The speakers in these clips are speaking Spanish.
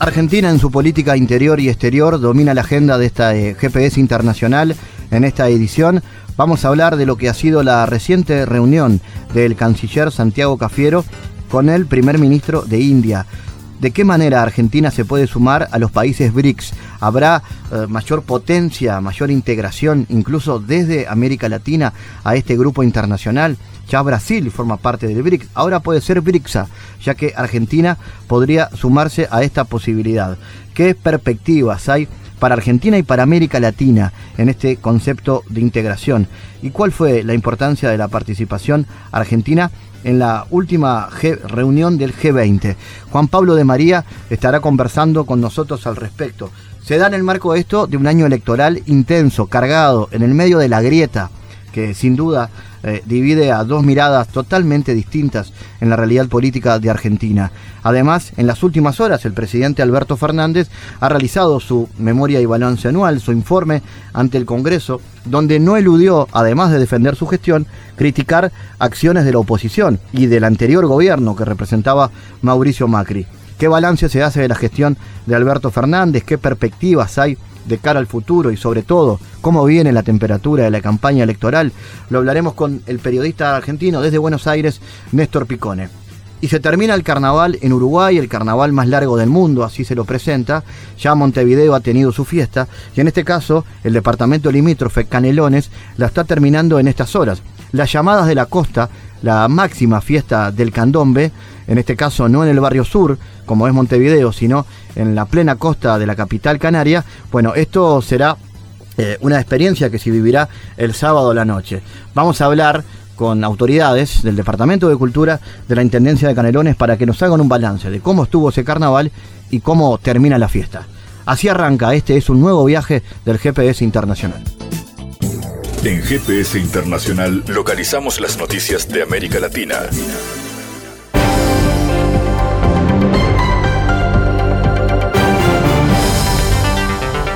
Argentina en su política interior y exterior domina la agenda de esta eh, GPS internacional en esta edición. Vamos a hablar de lo que ha sido la reciente reunión del canciller Santiago Cafiero con el primer ministro de India. ¿De qué manera Argentina se puede sumar a los países BRICS? ¿Habrá eh, mayor potencia, mayor integración, incluso desde América Latina, a este grupo internacional? Ya Brasil forma parte del BRICS, ahora puede ser BRICSA, ya que Argentina podría sumarse a esta posibilidad. ¿Qué perspectivas hay para Argentina y para América Latina en este concepto de integración? ¿Y cuál fue la importancia de la participación argentina? en la última reunión del G20. Juan Pablo de María estará conversando con nosotros al respecto. Se da en el marco de esto de un año electoral intenso, cargado, en el medio de la grieta, que sin duda eh, divide a dos miradas totalmente distintas en la realidad política de Argentina. Además, en las últimas horas, el presidente Alberto Fernández ha realizado su memoria y balance anual, su informe ante el Congreso, donde no eludió, además de defender su gestión, criticar acciones de la oposición y del anterior gobierno que representaba Mauricio Macri. ¿Qué balance se hace de la gestión de Alberto Fernández? ¿Qué perspectivas hay de cara al futuro y sobre todo cómo viene la temperatura de la campaña electoral, lo hablaremos con el periodista argentino desde Buenos Aires, Néstor Picone. Y se termina el carnaval en Uruguay, el carnaval más largo del mundo, así se lo presenta. Ya Montevideo ha tenido su fiesta y en este caso el departamento limítrofe Canelones la está terminando en estas horas. Las llamadas de la costa, la máxima fiesta del candombe, en este caso no en el barrio sur, como es Montevideo, sino en la plena costa de la capital canaria, bueno, esto será eh, una experiencia que se vivirá el sábado a la noche. Vamos a hablar con autoridades del Departamento de Cultura de la Intendencia de Canelones para que nos hagan un balance de cómo estuvo ese carnaval y cómo termina la fiesta. Así arranca, este es un nuevo viaje del GPS Internacional. En GPS Internacional localizamos las noticias de América Latina.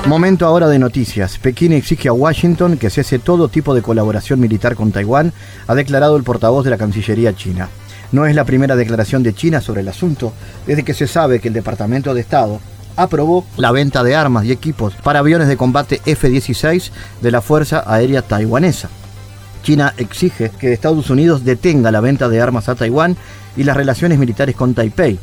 Momento ahora de noticias. Pekín exige a Washington que cese todo tipo de colaboración militar con Taiwán, ha declarado el portavoz de la Cancillería china. No es la primera declaración de China sobre el asunto, desde que se sabe que el Departamento de Estado aprobó la venta de armas y equipos para aviones de combate F-16 de la Fuerza Aérea Taiwanesa. China exige que Estados Unidos detenga la venta de armas a Taiwán y las relaciones militares con Taipei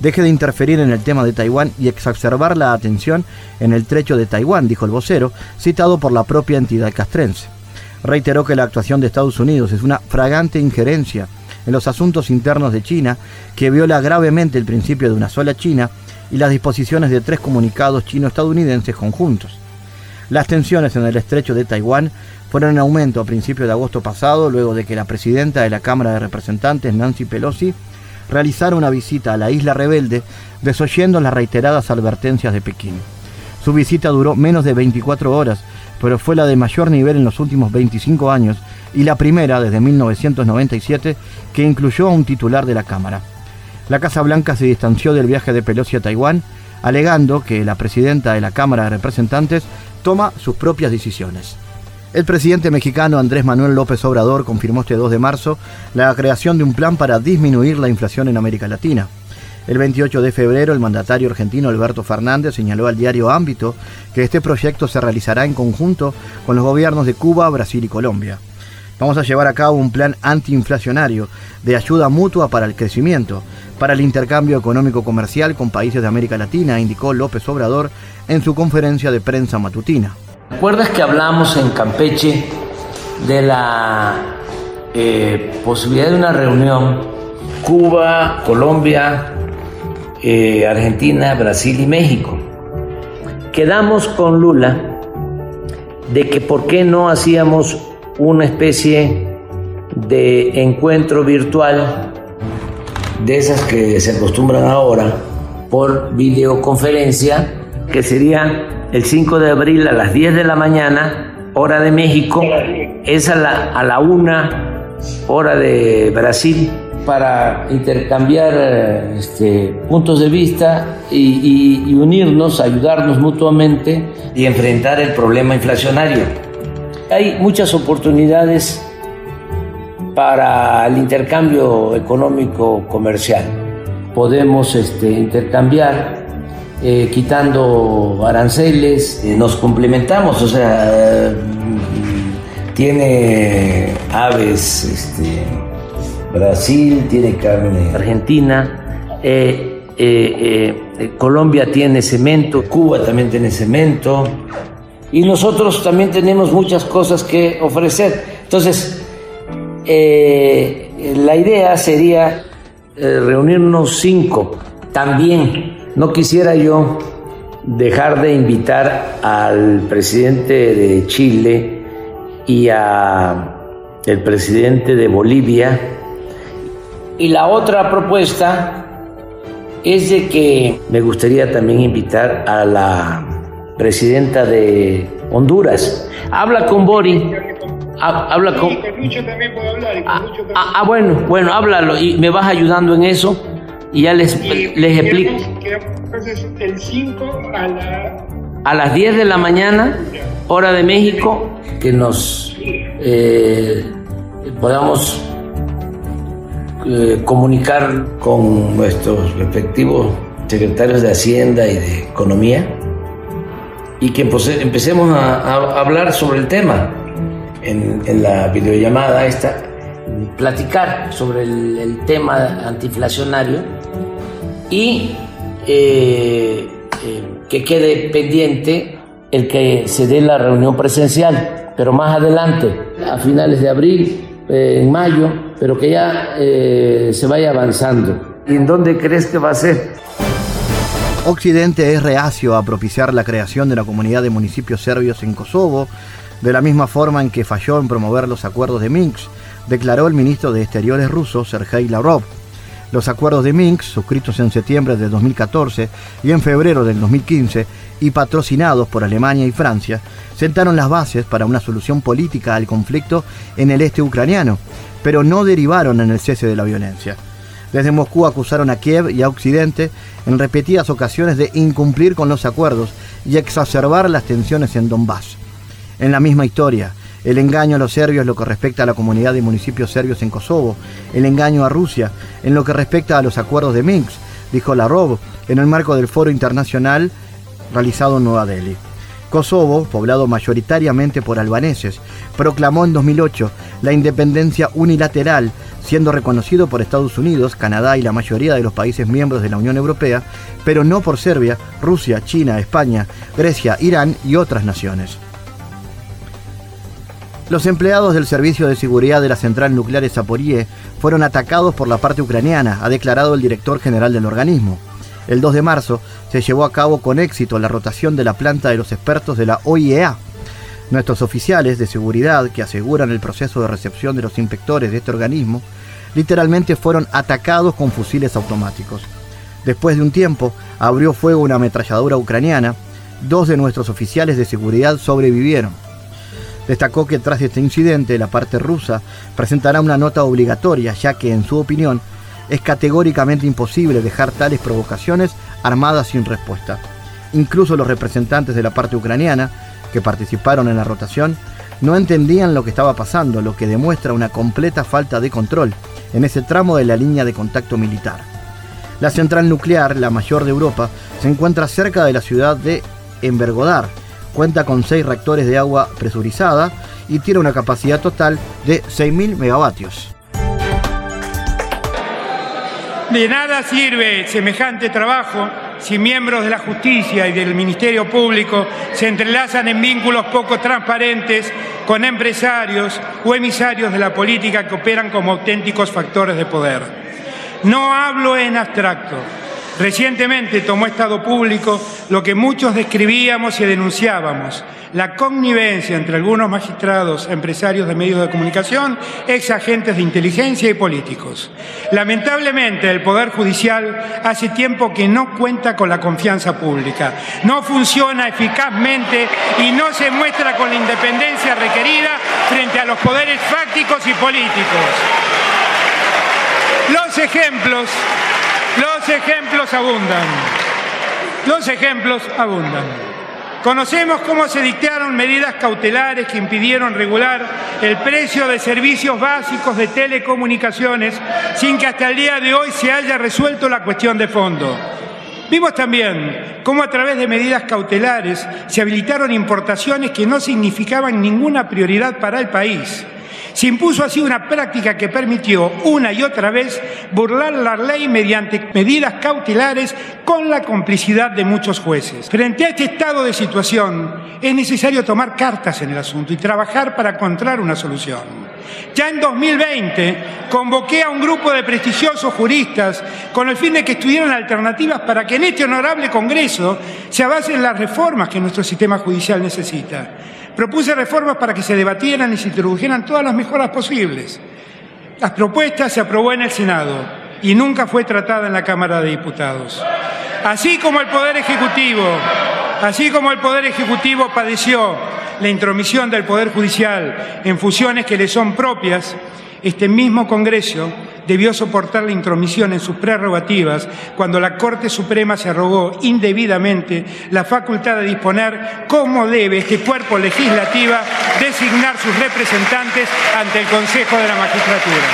deje de interferir en el tema de Taiwán y exacerbar la atención en el trecho de Taiwán, dijo el vocero, citado por la propia entidad castrense. Reiteró que la actuación de Estados Unidos es una fragante injerencia en los asuntos internos de China que viola gravemente el principio de una sola China y las disposiciones de tres comunicados chino-estadounidenses conjuntos. Las tensiones en el estrecho de Taiwán fueron en aumento a principios de agosto pasado, luego de que la presidenta de la Cámara de Representantes, Nancy Pelosi, realizar una visita a la isla rebelde, desoyendo las reiteradas advertencias de Pekín. Su visita duró menos de 24 horas, pero fue la de mayor nivel en los últimos 25 años y la primera desde 1997 que incluyó a un titular de la Cámara. La Casa Blanca se distanció del viaje de Pelosi a Taiwán, alegando que la presidenta de la Cámara de Representantes toma sus propias decisiones. El presidente mexicano Andrés Manuel López Obrador confirmó este 2 de marzo la creación de un plan para disminuir la inflación en América Latina. El 28 de febrero, el mandatario argentino Alberto Fernández señaló al diario Ámbito que este proyecto se realizará en conjunto con los gobiernos de Cuba, Brasil y Colombia. Vamos a llevar a cabo un plan antiinflacionario de ayuda mutua para el crecimiento, para el intercambio económico comercial con países de América Latina, indicó López Obrador en su conferencia de prensa matutina. ¿Recuerdas que hablamos en Campeche de la eh, posibilidad de una reunión Cuba, Colombia, eh, Argentina, Brasil y México? Quedamos con Lula de que por qué no hacíamos una especie de encuentro virtual de esas que se acostumbran ahora por videoconferencia, que sería el 5 de abril a las 10 de la mañana, hora de México, es a la, a la 1 hora de Brasil, para intercambiar este, puntos de vista y, y unirnos, ayudarnos mutuamente y enfrentar el problema inflacionario. Hay muchas oportunidades para el intercambio económico comercial. Podemos este, intercambiar eh, quitando aranceles, eh, nos complementamos, o sea, tiene aves este, Brasil, tiene carne Argentina, eh, Colombia tiene cemento, Cuba también tiene cemento, y nosotros también tenemos muchas cosas que ofrecer. Entonces, la idea sería reunirnos cinco. También no quisiera yo dejar de invitar al presidente de Chile y a el presidente de Bolivia. Y la otra propuesta es de que me gustaría también invitar a la presidenta de Honduras. Habla con Bori. habla con. también puedo hablar. ah, ah, ah, bueno, bueno, háblalo y me vas ayudando en eso y ya les, les explico. el 5 a la. A las 10 de la mañana, hora de México, que nos eh, podamos eh, comunicar con nuestros respectivos secretarios de Hacienda y de Economía y que empecemos a, hablar sobre el tema en, la videollamada esta, platicar sobre el, tema antiinflacionario y eh, eh, que quede pendiente el que se dé la reunión presencial, pero más adelante, a finales de abril, eh, en mayo, pero que ya se vaya avanzando. ¿Y en dónde crees que va a ser? Occidente es reacio a propiciar la creación de la comunidad de municipios serbios en Kosovo, de la misma forma en que falló en promover los acuerdos de Minsk, declaró el ministro de Exteriores ruso Sergei Lavrov. Los acuerdos de Minsk, suscritos en septiembre de 2014 y en febrero del 2015 y patrocinados por Alemania y Francia, sentaron las bases para una solución política al conflicto en el este ucraniano, pero no derivaron en el cese de la violencia. Desde Moscú acusaron a Kiev y a Occidente en repetidas ocasiones de incumplir con los acuerdos y exacerbar las tensiones en Donbass. En la misma historia, el engaño a los serbios en lo que respecta a la comunidad de municipios serbios en Kosovo, el engaño a Rusia en lo que respecta a los acuerdos de Minsk, dijo Larov en el marco del foro internacional realizado en Nueva Delhi. Kosovo, poblado mayoritariamente por albaneses, proclamó en 2008 la independencia unilateral siendo reconocido por Estados Unidos, Canadá y la mayoría de los países miembros de la Unión Europea, pero no por Serbia, Rusia, China, España, Grecia, Irán y otras naciones. Los empleados del Servicio de Seguridad de la Central Nuclear de Zaporie fueron atacados por la parte ucraniana, ha declarado el director general del organismo. El 2 de marzo se llevó a cabo con éxito la rotación de la planta de los expertos de la OIEA, Nuestros oficiales de seguridad que aseguran el proceso de recepción de los inspectores de este organismo literalmente fueron atacados con fusiles automáticos. Después de un tiempo, abrió fuego una ametralladora ucraniana. Dos de nuestros oficiales de seguridad sobrevivieron. Destacó que tras este incidente la parte rusa presentará una nota obligatoria, ya que, en su opinión, es categóricamente imposible dejar tales provocaciones armadas sin respuesta. Incluso los representantes de la parte ucraniana que participaron en la rotación no entendían lo que estaba pasando, lo que demuestra una completa falta de control en ese tramo de la línea de contacto militar. La central nuclear, la mayor de Europa, se encuentra cerca de la ciudad de Envergodar. Cuenta con seis reactores de agua presurizada y tiene una capacidad total de 6.000 megavatios. De nada sirve semejante trabajo si miembros de la justicia y del Ministerio Público se entrelazan en vínculos poco transparentes con empresarios o emisarios de la política que operan como auténticos factores de poder. No hablo en abstracto, Recientemente tomó estado público lo que muchos describíamos y denunciábamos, la connivencia entre algunos magistrados, empresarios de medios de comunicación, ex agentes de inteligencia y políticos. Lamentablemente, el Poder Judicial hace tiempo que no cuenta con la confianza pública, no funciona eficazmente y no se muestra con la independencia requerida frente a los poderes fácticos y políticos. Los ejemplos, los ejemplos abundan. Los ejemplos abundan. Conocemos cómo se dictaron medidas cautelares que impidieron regular el precio de servicios básicos de telecomunicaciones sin que hasta el día de hoy se haya resuelto la cuestión de fondo. Vimos también cómo a través de medidas cautelares se habilitaron importaciones que no significaban ninguna prioridad para el país se impuso así una práctica que permitió una y otra vez burlar la ley mediante medidas cautelares con la complicidad de muchos jueces. Frente a este estado de situación, es necesario tomar cartas en el asunto y trabajar para encontrar una solución. Ya en 2020 convoqué a un grupo de prestigiosos juristas con el fin de que estuvieran alternativas para que en este honorable Congreso se avancen las reformas que nuestro sistema judicial necesita. Propuse reformas para que se debatieran y se introdujeran todas las mejoras posibles. Las propuestas se aprobó en el Senado y nunca fue tratada en la Cámara de Diputados. Así como el Poder Ejecutivo, así como el Poder Ejecutivo padeció la intromisión del Poder Judicial en fusiones que le son propias, este mismo Congreso debió soportar la intromisión en sus prerrogativas cuando la Corte Suprema se arrogó indebidamente la facultad de disponer cómo debe este cuerpo legislativo designar sus representantes ante el Consejo de la Magistratura.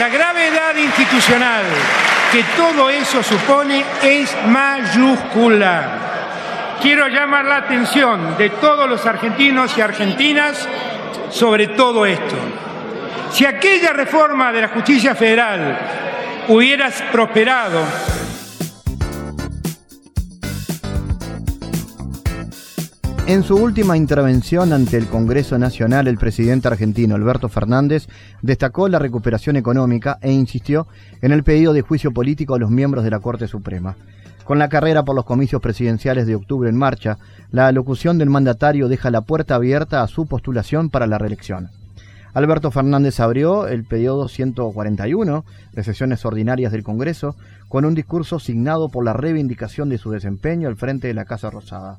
La gravedad institucional que todo eso supone es mayúscula. Quiero llamar la atención de todos los argentinos y argentinas sobre todo esto. Si aquella reforma de la justicia federal hubiera prosperado, En su última intervención ante el Congreso Nacional, el presidente argentino Alberto Fernández destacó la recuperación económica e insistió en el pedido de juicio político a los miembros de la Corte Suprema. Con la carrera por los comicios presidenciales de octubre en marcha, la alocución del mandatario deja la puerta abierta a su postulación para la reelección. Alberto Fernández abrió el periodo 141 de sesiones ordinarias del Congreso con un discurso signado por la reivindicación de su desempeño al frente de la Casa Rosada.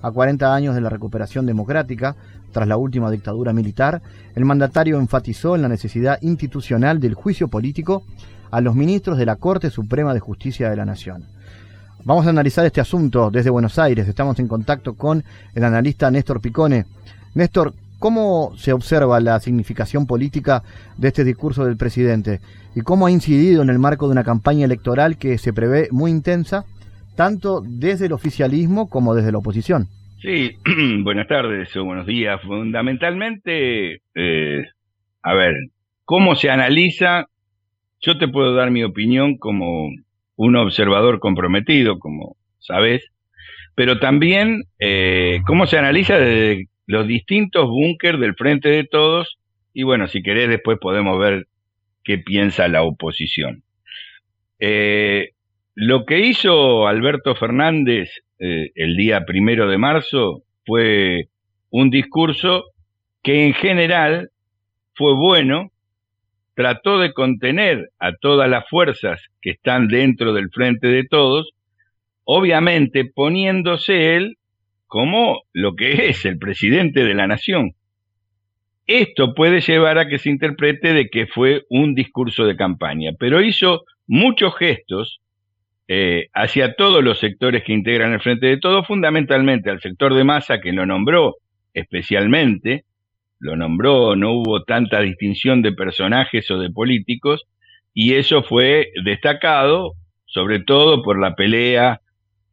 A 40 años de la recuperación democrática, tras la última dictadura militar, el mandatario enfatizó en la necesidad institucional del juicio político a los ministros de la Corte Suprema de Justicia de la Nación. Vamos a analizar este asunto desde Buenos Aires. Estamos en contacto con el analista Néstor Picone. Néstor, ¿cómo se observa la significación política de este discurso del presidente y cómo ha incidido en el marco de una campaña electoral que se prevé muy intensa, tanto desde el oficialismo como desde la oposición? Sí, buenas tardes o buenos días. Fundamentalmente, eh, a ver, ¿cómo se analiza? Yo te puedo dar mi opinión como un observador comprometido, como sabes, pero también eh, cómo se analiza desde los distintos búnker del frente de todos y bueno, si querés después podemos ver qué piensa la oposición. Eh, lo que hizo Alberto Fernández eh, el día primero de marzo fue un discurso que en general fue bueno, trató de contener a todas las fuerzas que están dentro del frente de todos, obviamente poniéndose él como lo que es el presidente de la nación. Esto puede llevar a que se interprete de que fue un discurso de campaña, pero hizo muchos gestos eh, hacia todos los sectores que integran el Frente de Todos, fundamentalmente al sector de masa que lo nombró especialmente, lo nombró, no hubo tanta distinción de personajes o de políticos, y eso fue destacado sobre todo por la pelea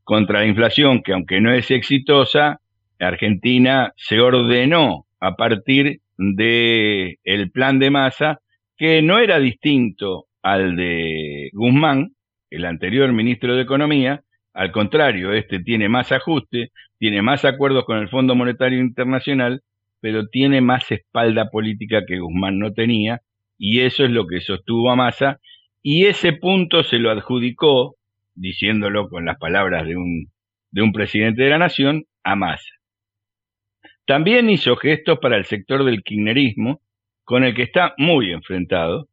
contra la inflación, que aunque no es exitosa, Argentina se ordenó a partir de el plan de masa, que no era distinto al de Guzmán, el anterior ministro de Economía, al contrario, este tiene más ajuste, tiene más acuerdos con el Fondo Monetario Internacional pero tiene más espalda política que Guzmán no tenía y eso es lo que sostuvo a Massa, y ese punto se lo adjudicó, diciéndolo con las palabras de un, de un presidente de la nación, a Massa. También hizo gestos para el sector del kirchnerismo, con el que está muy enfrentado,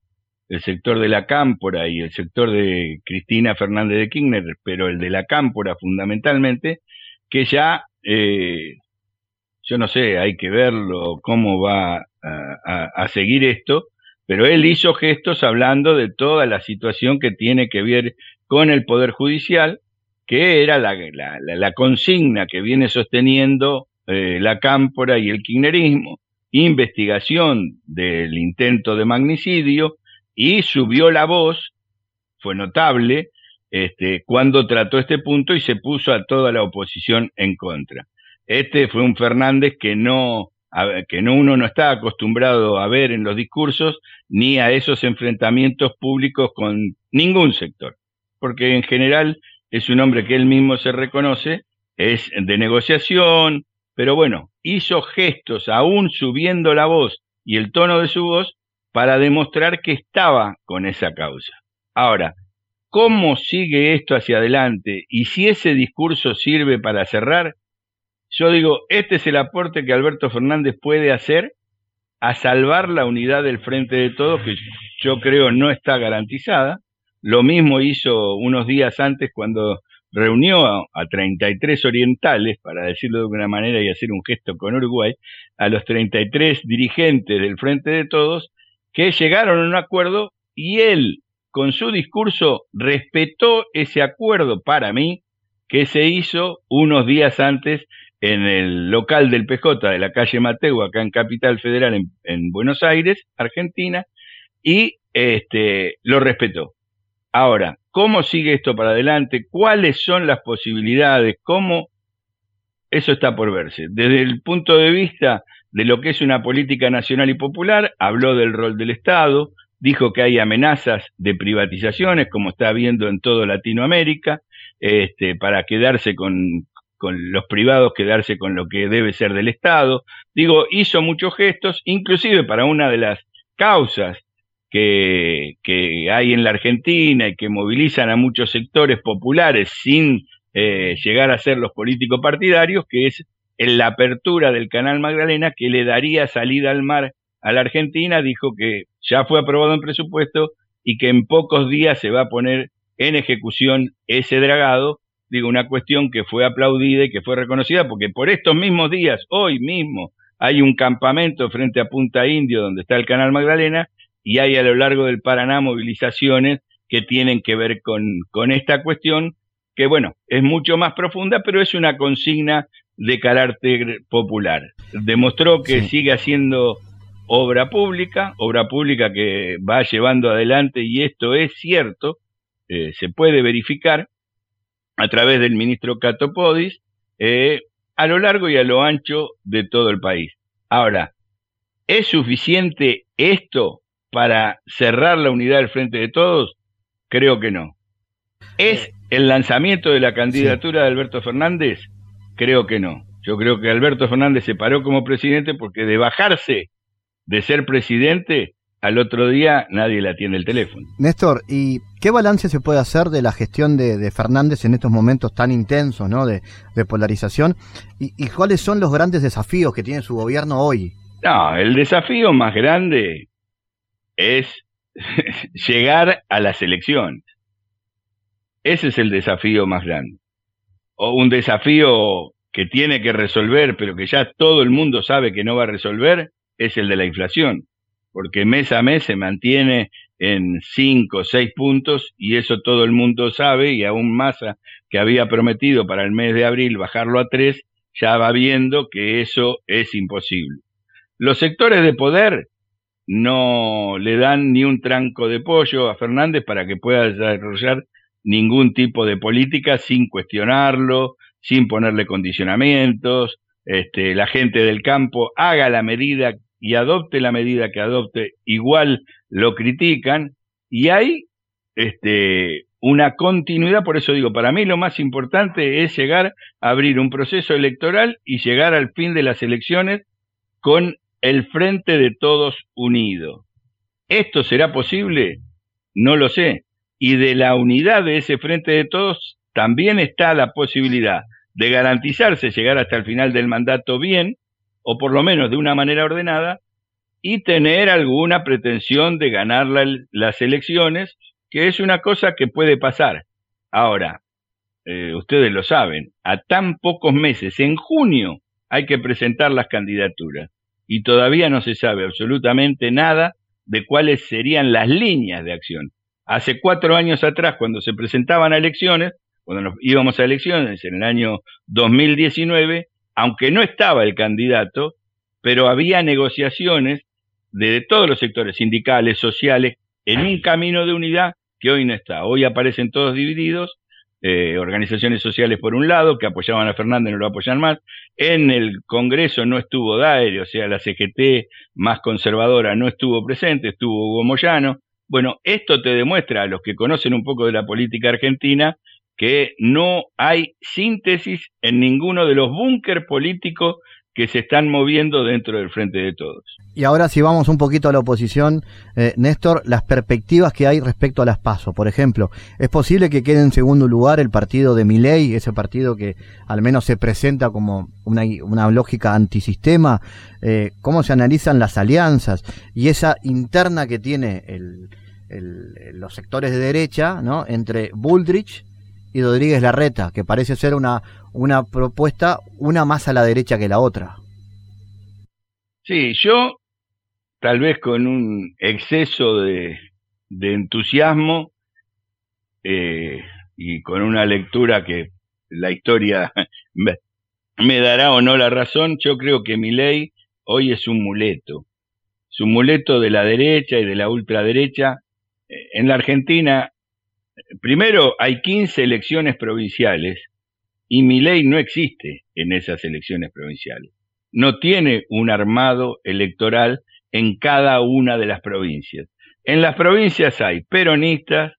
el sector de la cámpora y el sector de Cristina Fernández de Kirchner, pero el de la cámpora fundamentalmente, que ya, eh, yo no sé, hay que verlo, cómo va a, seguir esto, pero él hizo gestos hablando de toda la situación que tiene que ver con el Poder Judicial, que era la, la, consigna que viene sosteniendo eh, la cámpora y el kirchnerismo, investigación del intento de magnicidio, y subió la voz, fue notable, este, cuando trató este punto y se puso a toda la oposición en contra. Este fue un Fernández que no, que no uno no está acostumbrado a ver en los discursos ni a esos enfrentamientos públicos con ningún sector, porque en general es un hombre que él mismo se reconoce, es de negociación, pero bueno, hizo gestos aún subiendo la voz y el tono de su voz para demostrar que estaba con esa causa. Ahora, ¿cómo sigue esto hacia adelante? Y si ese discurso sirve para cerrar, yo digo, este es el aporte que Alberto Fernández puede hacer a salvar la unidad del frente de todos, que yo creo no está garantizada. Lo mismo hizo unos días antes cuando reunió a, a, 33 orientales, para decirlo de alguna manera y hacer un gesto con Uruguay, a los 33 dirigentes del Frente de Todos, que llegaron a un acuerdo y él, con su discurso, respetó ese acuerdo para mí que se hizo unos días antes en el local del PJ de la calle Mateo, acá en Capital Federal, en, Buenos Aires, Argentina, y este, lo respetó. Ahora, ¿cómo sigue esto para adelante? ¿Cuáles son las posibilidades? ¿Cómo? Eso está por verse. Desde el punto de vista de lo que es una política nacional y popular, habló del rol del Estado, dijo que hay amenazas de privatizaciones, como está habiendo en toda Latinoamérica, este, para quedarse con, con los privados, quedarse con lo que debe ser del Estado. Digo, hizo muchos gestos, inclusive para una de las causas que, que hay en la Argentina y que movilizan a muchos sectores populares sin eh, llegar a ser los políticos partidarios, que es la apertura del canal Magdalena que le daría salida al mar a la Argentina, dijo que ya fue aprobado en presupuesto y que en pocos días se va a poner en ejecución ese dragado. Digo, una cuestión que fue aplaudida y que fue reconocida porque por estos mismos días, hoy mismo, hay un campamento frente a Punta Indio donde está el canal Magdalena y hay a lo largo del Paraná movilizaciones que tienen que ver con, con esta cuestión que bueno, es mucho más profunda, pero es una consigna de carácter popular. Demostró que sigue haciendo obra pública, obra pública que va llevando adelante, y esto es cierto, eh, se puede verificar a través del ministro Catopodis, eh, a lo largo y a lo ancho de todo el país. Ahora, ¿es suficiente esto para cerrar la unidad del frente de todos? Creo que no. ¿Es el lanzamiento de la candidatura de Alberto Fernández? Creo que no. Yo creo que Alberto Fernández se paró como presidente porque de bajarse de ser presidente, al otro día nadie le atiende el teléfono. Néstor, ¿y qué balance se puede hacer de la gestión de, Fernández en estos momentos tan intensos ¿no? de, polarización? ¿Y, ¿Y cuáles son los grandes desafíos que tiene su gobierno hoy? No, el desafío más grande es llegar a las elecciones. Ese es el desafío más grande o un desafío que tiene que resolver, pero que ya todo el mundo sabe que no va a resolver, es el de la inflación, porque mes a mes se mantiene en 5 o 6 puntos y eso todo el mundo sabe y aún Massa, que había prometido para el mes de abril bajarlo a 3, ya va viendo que eso es imposible. Los sectores de poder no le dan ni un tranco de pollo a Fernández para que pueda desarrollar ningún tipo de política sin cuestionarlo, sin ponerle condicionamientos, este, la gente del campo haga la medida y adopte la medida que adopte, igual lo critican, y hay este, una continuidad, por eso digo, para mí lo más importante es llegar a abrir un proceso electoral y llegar al fin de las elecciones con el frente de todos unidos. ¿Esto será posible? No lo sé. Y de la unidad de ese frente de todos también está la posibilidad de garantizarse llegar hasta el final del mandato bien, o por lo menos de una manera ordenada, y tener alguna pretensión de ganar las elecciones, que es una cosa que puede pasar. Ahora, eh, ustedes lo saben, a tan pocos meses, en junio hay que presentar las candidaturas y todavía no se sabe absolutamente nada de cuáles serían las líneas de acción. Hace cuatro años atrás, cuando se presentaban a elecciones, cuando nos íbamos a elecciones en el año 2019, aunque no estaba el candidato, pero había negociaciones de todos los sectores sindicales, sociales, en un camino de unidad que hoy no está. Hoy aparecen todos divididos eh, organizaciones sociales por un lado, que apoyaban a Fernández no lo apoyan más. En el Congreso no estuvo Daere, o sea, la CGT más conservadora no estuvo presente, estuvo Hugo Moyano. Bueno, esto te demuestra a los que conocen un poco de la política argentina que no hay síntesis en ninguno de los búnker políticos que se están moviendo dentro del frente de todos. Y ahora si vamos un poquito a la oposición, eh, Néstor, las perspectivas que hay respecto a las PASO. Por ejemplo, ¿es posible que quede en segundo lugar el partido de Miley, ese partido que al menos se presenta como una, una lógica antisistema? Eh, ¿Cómo se analizan las alianzas y esa interna que tiene el, los sectores de derecha ¿no? entre Bullrich y Rodríguez Larreta, que parece ser una, una propuesta, una más a la derecha que la otra. Sí, yo tal vez con un exceso de, entusiasmo eh, y con una lectura que la historia me, dará o no la razón, yo creo que mi ley hoy es un muleto. Es un muleto de la derecha y de la ultraderecha. Eh, en la Argentina primero hay 15 elecciones provinciales y mi ley no existe en esas elecciones provinciales. No tiene un armado electoral en cada una de las provincias. En las provincias hay peronistas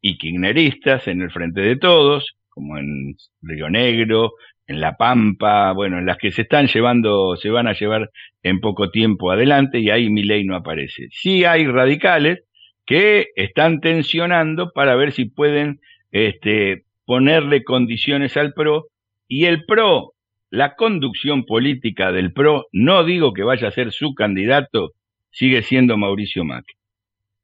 y kirchneristas en el frente de todos, como en Río Negro, en La Pampa, bueno, en las que se están llevando, se van a llevar en poco tiempo adelante y ahí mi ley no aparece. Sí hay radicales que están tensionando para ver si pueden este, ponerle condiciones al PRO y el PRO, la conducción política del PRO, no digo que vaya a ser su candidato, sigue siendo Mauricio Macri.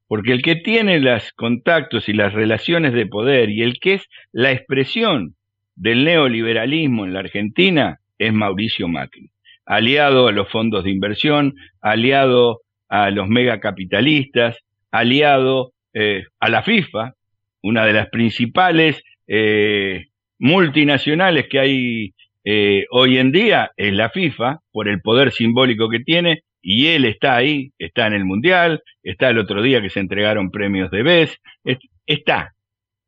Porque el que tiene los contactos y las relaciones de poder y el que es la expresión del neoliberalismo en la Argentina es Mauricio Macri, aliado a los fondos de inversión, aliado a los megacapitalistas, aliado eh, a la FIFA, una de las principales eh, multinacionales que hay eh, hoy en día es la FIFA, por el poder simbólico que tiene, y él está ahí, está en el Mundial, está el otro día que se entregaron premios de BES, está.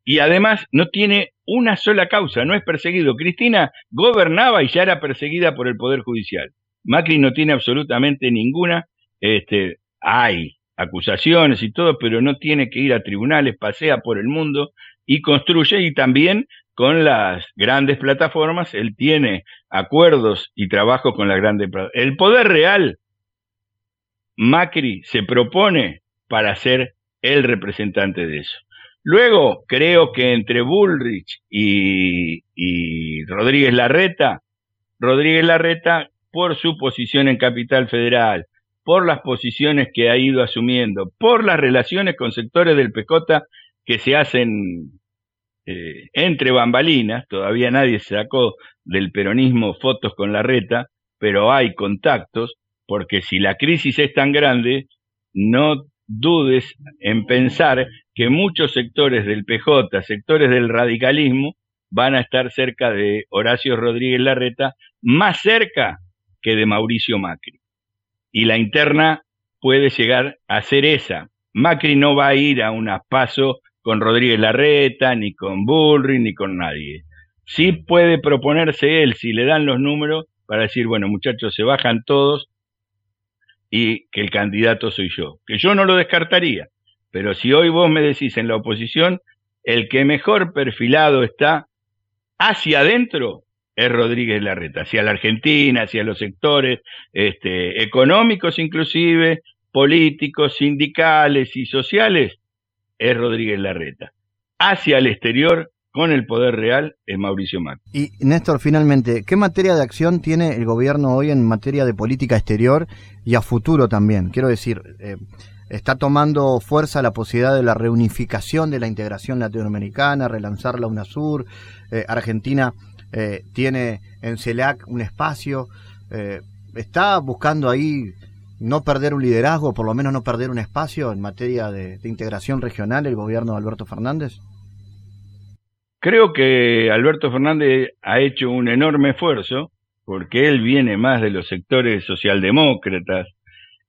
Y además no tiene una sola causa, no es perseguido. Cristina gobernaba y ya era perseguida por el Poder Judicial. Macri no tiene absolutamente ninguna, este, hay acusaciones y todo, pero no tiene que ir a tribunales, pasea por el mundo y construye y también con las grandes plataformas, él tiene acuerdos y trabajo con las grandes El poder real, Macri se propone para ser el representante de eso. Luego, creo que entre Bullrich y, y Rodríguez Larreta, Rodríguez Larreta, por su posición en Capital Federal, por las posiciones que ha ido asumiendo, por las relaciones con sectores del PJ que se hacen eh, entre bambalinas, todavía nadie sacó del peronismo fotos con la reta, pero hay contactos, porque si la crisis es tan grande, no dudes en pensar que muchos sectores del PJ, sectores del radicalismo, van a estar cerca de Horacio Rodríguez Larreta, más cerca que de Mauricio Macri y la interna puede llegar a ser esa. Macri no va a ir a un paso con Rodríguez Larreta, ni con Bullrich, ni con nadie. Sí puede proponerse él, si le dan los números, para decir, bueno, muchachos, se bajan todos y que el candidato soy yo. Que yo no lo descartaría, pero si hoy vos me decís en la oposición, el que mejor perfilado está hacia adentro es Rodríguez Larreta, hacia la Argentina, hacia los sectores este, económicos inclusive, políticos, sindicales y sociales es Rodríguez Larreta. Hacia el exterior, con el poder real, es Mauricio Macri. Y Néstor, finalmente, ¿qué materia de acción tiene el gobierno hoy en materia de política exterior y a futuro también? Quiero decir, eh, está tomando fuerza la posibilidad de la reunificación de la integración latinoamericana, relanzar la UNASUR, eh, Argentina eh, tiene en CELAC un espacio, está buscando ahí no perder un liderazgo, por lo menos no perder un espacio en materia de, integración regional el gobierno de Alberto Fernández? Creo que Alberto Fernández ha hecho un enorme esfuerzo porque él viene más de los sectores socialdemócratas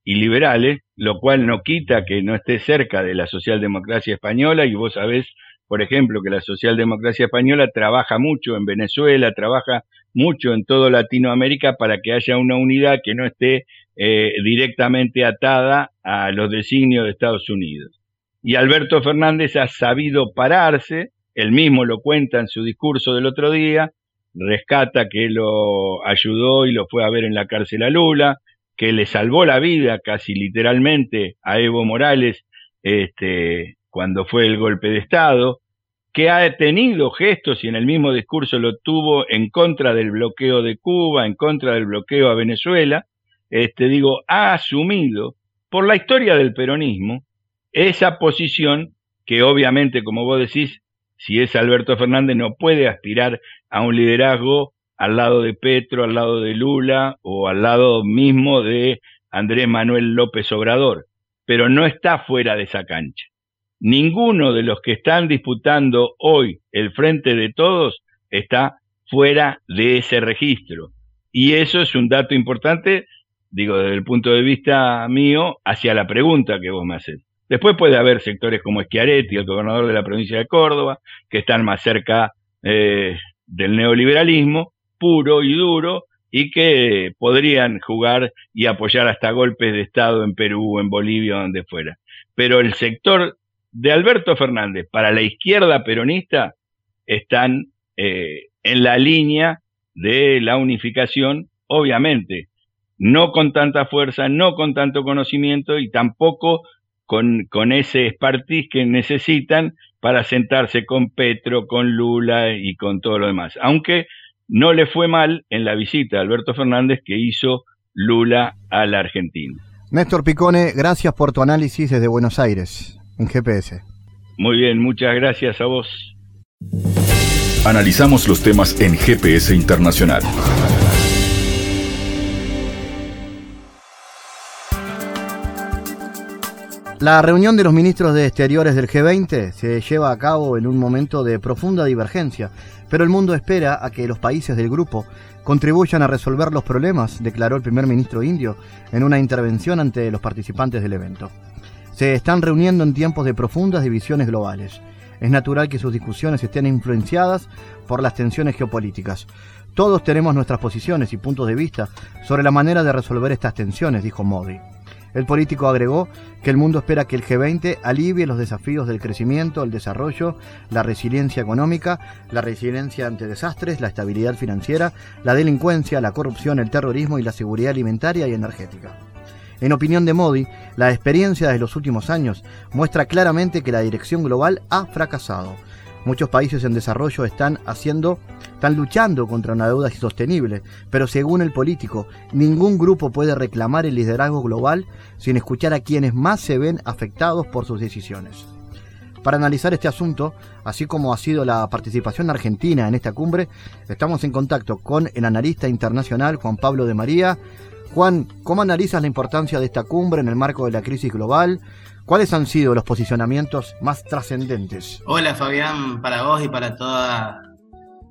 y liberales, lo cual no quita que no esté cerca de la socialdemocracia española y vos sabés, por ejemplo, que la socialdemocracia española trabaja mucho en Venezuela, trabaja mucho en toda Latinoamérica para que haya una unidad que no esté eh, directamente atada a los designios de Estados Unidos. Y Alberto Fernández ha sabido pararse, él mismo lo cuenta en su discurso del otro día, rescata que lo ayudó y lo fue a ver en la cárcel a Lula, que le salvó la vida casi literalmente a Evo Morales este, cuando fue el golpe de Estado, que ha tenido gestos y en el mismo discurso lo tuvo en contra del bloqueo de Cuba, en contra del bloqueo a Venezuela, este, digo, ha asumido por la historia del peronismo esa posición que obviamente, como vos decís, si es Alberto Fernández no puede aspirar a un liderazgo al lado de Petro, al lado de Lula o al lado mismo de Andrés Manuel López Obrador, pero no está fuera de esa cancha. Ninguno de los que están disputando hoy el frente de todos está fuera de ese registro. Y eso es un dato importante digo, desde el punto de vista mío, hacia la pregunta que vos me haces. Después puede haber sectores como Schiaretti, el gobernador de la provincia de Córdoba, que están más cerca eh, del neoliberalismo puro y duro y que podrían jugar y apoyar hasta golpes de Estado en Perú, en Bolivia, donde fuera. Pero el sector de Alberto Fernández para la izquierda peronista están eh, en la línea de la unificación, obviamente, no con tanta fuerza, no con tanto conocimiento y tampoco con, ese expertise que necesitan para sentarse con Petro, con Lula y con todo lo demás. Aunque no le fue mal en la visita de Alberto Fernández que hizo Lula a la Argentina. Néstor Picone, gracias por tu análisis desde Buenos Aires, en GPS. Muy bien, muchas gracias a vos. Analizamos los temas en GPS Internacional. La reunión de los ministros de Exteriores del G20 se lleva a cabo en un momento de profunda divergencia, pero el mundo espera a que los países del grupo contribuyan a resolver los problemas, declaró el primer ministro indio en una intervención ante los participantes del evento. Se están reuniendo en tiempos de profundas divisiones globales. Es natural que sus discusiones estén influenciadas por las tensiones geopolíticas. Todos tenemos nuestras posiciones y puntos de vista sobre la manera de resolver estas tensiones, dijo Modi. El político agregó que el mundo espera que el G20 alivie los desafíos del crecimiento, el desarrollo, la resiliencia económica, la resiliencia ante desastres, la estabilidad financiera, la delincuencia, la corrupción, el terrorismo y la seguridad alimentaria y energética. En opinión de Modi, la experiencia de los últimos años muestra claramente que la dirección global ha fracasado Muchos países en desarrollo están haciendo, están luchando contra una deuda insostenible, pero según el político, ningún grupo puede reclamar el liderazgo global sin escuchar a quienes más se ven afectados por sus decisiones. Para analizar este asunto, así como ha sido la participación argentina en esta cumbre, estamos en contacto con el analista internacional Juan Pablo de María. Juan, ¿cómo analizas la importancia de esta cumbre en el marco de la crisis global? ¿Cuáles han sido los posicionamientos más trascendentes? Hola Fabián, para vos y para toda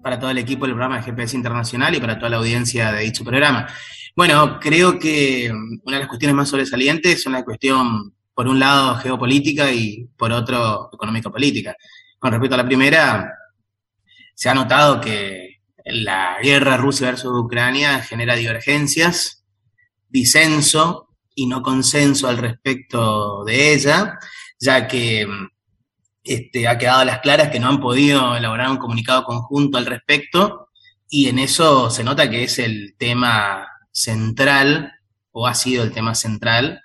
para todo el equipo del programa de GPS Internacional y para toda la audiencia de dicho programa. Bueno, creo que una de las cuestiones más sobresalientes es una cuestión, por un lado, geopolítica y por otro, económico-política. Con respecto a la primera, se ha notado que la guerra Rusia versus Ucrania genera divergencias, disenso y no consenso al respecto de ella, ya que este, ha quedado a las claras que no han podido elaborar un comunicado conjunto al respecto y en eso se nota que es el tema central o ha sido el tema central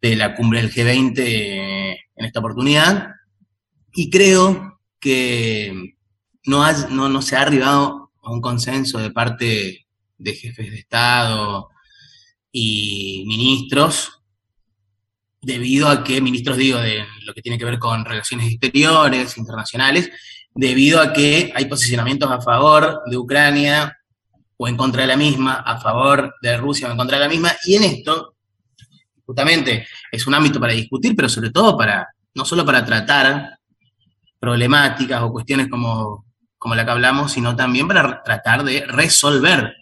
de la cumbre del G20 en esta oportunidad. Y creo que no, no, no se ha arribado a un consenso de parte de jefes de Estado y ministros, debido a que, ministros digo, de lo que tiene que ver con relaciones exteriores, internacionales, debido a que hay posicionamientos a favor de Ucrania o en contra de la misma, a favor de Rusia o en contra de la misma, y en esto, justamente, es un ámbito para discutir, pero sobre todo para, no solo para tratar problemáticas o cuestiones como, como la que hablamos, sino también para tratar de resolver.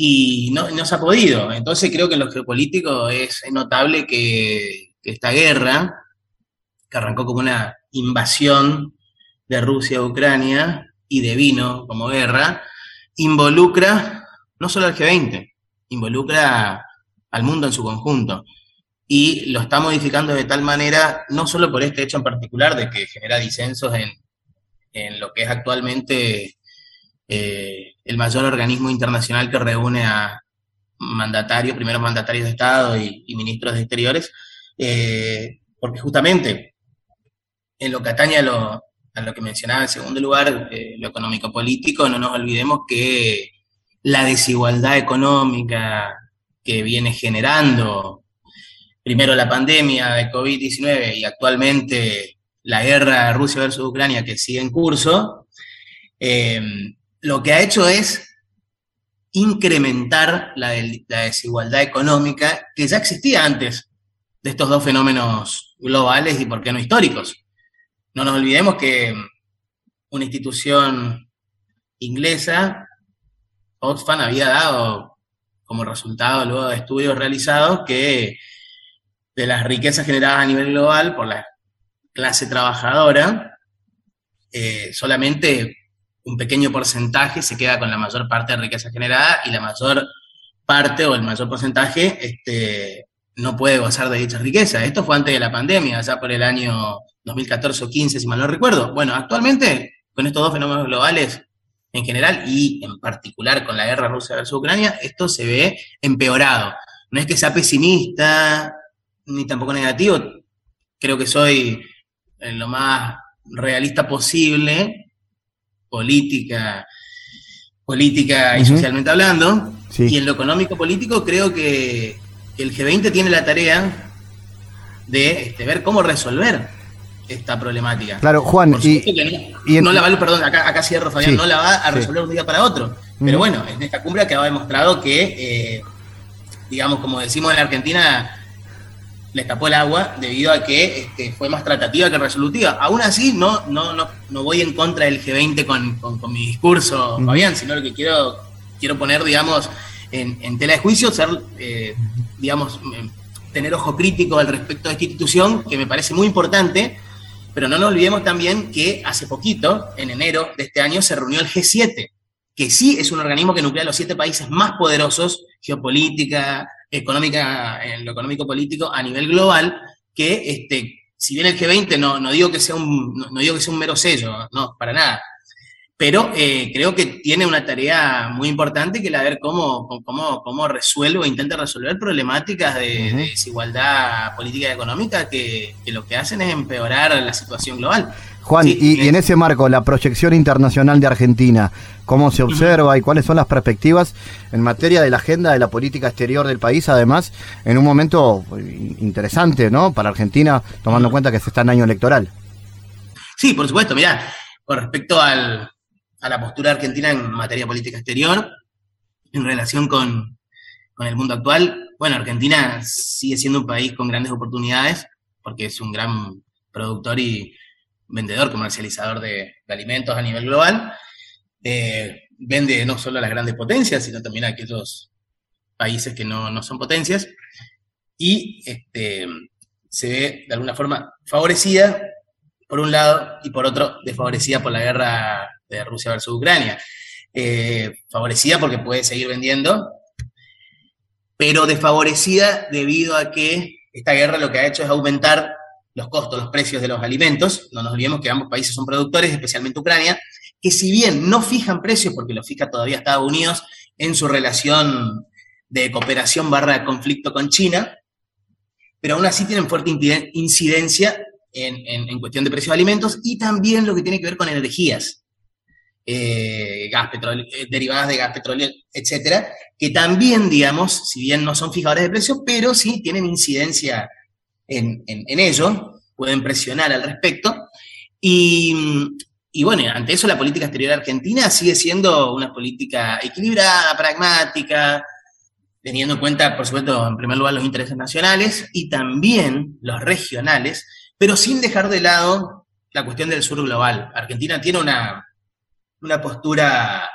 Y no, no se ha podido. Entonces creo que en lo geopolítico es notable que, esta guerra, que arrancó como una invasión de Rusia a Ucrania y de vino como guerra, involucra no solo al G20, involucra al mundo en su conjunto. Y lo está modificando de tal manera, no solo por este hecho en particular, de que genera disensos en, lo que es actualmente eh, el mayor organismo internacional que reúne a mandatarios, primeros mandatarios de Estado y, ministros de Exteriores, eh, porque justamente en lo que atañe a lo, a lo que mencionaba en segundo lugar, eh, lo económico-político, no nos olvidemos que la desigualdad económica que viene generando primero la pandemia de COVID-19 y actualmente la guerra Rusia versus Ucrania que sigue en curso, eh, lo que ha hecho es incrementar la, desigualdad económica que ya existía antes de estos dos fenómenos globales y, por qué no, históricos. No nos olvidemos que una institución inglesa, Oxfam, había dado como resultado luego de estudios realizados que de las riquezas generadas a nivel global por la clase trabajadora, eh, solamente un pequeño porcentaje se queda con la mayor parte de riqueza generada y la mayor parte o el mayor porcentaje este, no puede gozar de dicha riqueza. Esto fue antes de la pandemia, ya por el año 2014 o 15, si mal no recuerdo. Bueno, actualmente, con estos dos fenómenos globales en general y en particular con la guerra Rusia versus Ucrania, esto se ve empeorado. No es que sea pesimista ni tampoco negativo, creo que soy lo más realista posible, política, política y socialmente hablando, y en lo económico político creo que el G20 tiene la tarea de este, ver cómo resolver esta problemática. Claro, Juan, y, no, la va, perdón, acá, cierro, Fabián, no la va a resolver un día para otro. Pero bueno, en esta cumbre ha demostrado que, eh, digamos, como decimos en Argentina, le escapó el agua debido a que este, fue más tratativa que resolutiva. Aún así, no, no, no, no voy en contra del G20 con, mi discurso, Fabián, sino lo que quiero, quiero poner, digamos, en, tela de juicio, ser, eh, digamos, eh, tener ojo crítico al respecto de esta institución, que me parece muy importante, pero no nos olvidemos también que hace poquito, en enero de este año, se reunió el G7, que sí es un organismo que nuclea a los siete países más poderosos, geopolítica, económica, en lo económico-político, a nivel global, que este, si bien el G20 no, no, digo que sea un, no digo que sea un mero sello, no, para nada, pero eh, creo que tiene una tarea muy importante que la ver cómo, cómo, cómo resuelve o intenta resolver problemáticas de, desigualdad política y económica que, lo que hacen es empeorar la situación global. Juan, y, en ese marco, la proyección internacional de Argentina, ¿cómo se observa y cuáles son las perspectivas en materia de la agenda de la política exterior del país? Además, en un momento eh, interesante, ¿no? Para Argentina, tomando en cuenta que se está en año electoral. Sí, por supuesto, mira, con respecto al, a la postura argentina en materia política exterior, en relación con, el mundo actual. Bueno, Argentina sigue siendo un país con grandes oportunidades, porque es un gran productor y vendedor, comercializador de, alimentos a nivel global. Eh, vende no solo a las grandes potencias, sino también a aquellos países que no, son potencias. Y este, se ve de alguna forma favorecida por un lado y por otro desfavorecida por la guerra de Rusia versus Ucrania. Eh, favorecida porque puede seguir vendiendo, pero desfavorecida debido a que esta guerra lo que ha hecho es aumentar los costos, los precios de los alimentos. No nos olvidemos que ambos países son productores, especialmente Ucrania, que si bien no fijan precios, porque lo fija todavía Estados Unidos en su relación de cooperación barra conflicto con China, pero aún así tienen fuerte incidencia en, cuestión de precios de alimentos y también lo que tiene que ver con energías, eh, gas, petróleo, eh, derivadas de gas, petróleo, etcétera, que también, digamos, si bien no son fijadores de precios, pero sí tienen incidencia en, ello, pueden presionar al respecto. Y, y bueno, ante eso la política exterior argentina sigue siendo una política equilibrada, pragmática, teniendo en cuenta, por supuesto, en primer lugar los intereses nacionales y también los regionales, pero sin dejar de lado la cuestión del sur global. Argentina tiene una, una postura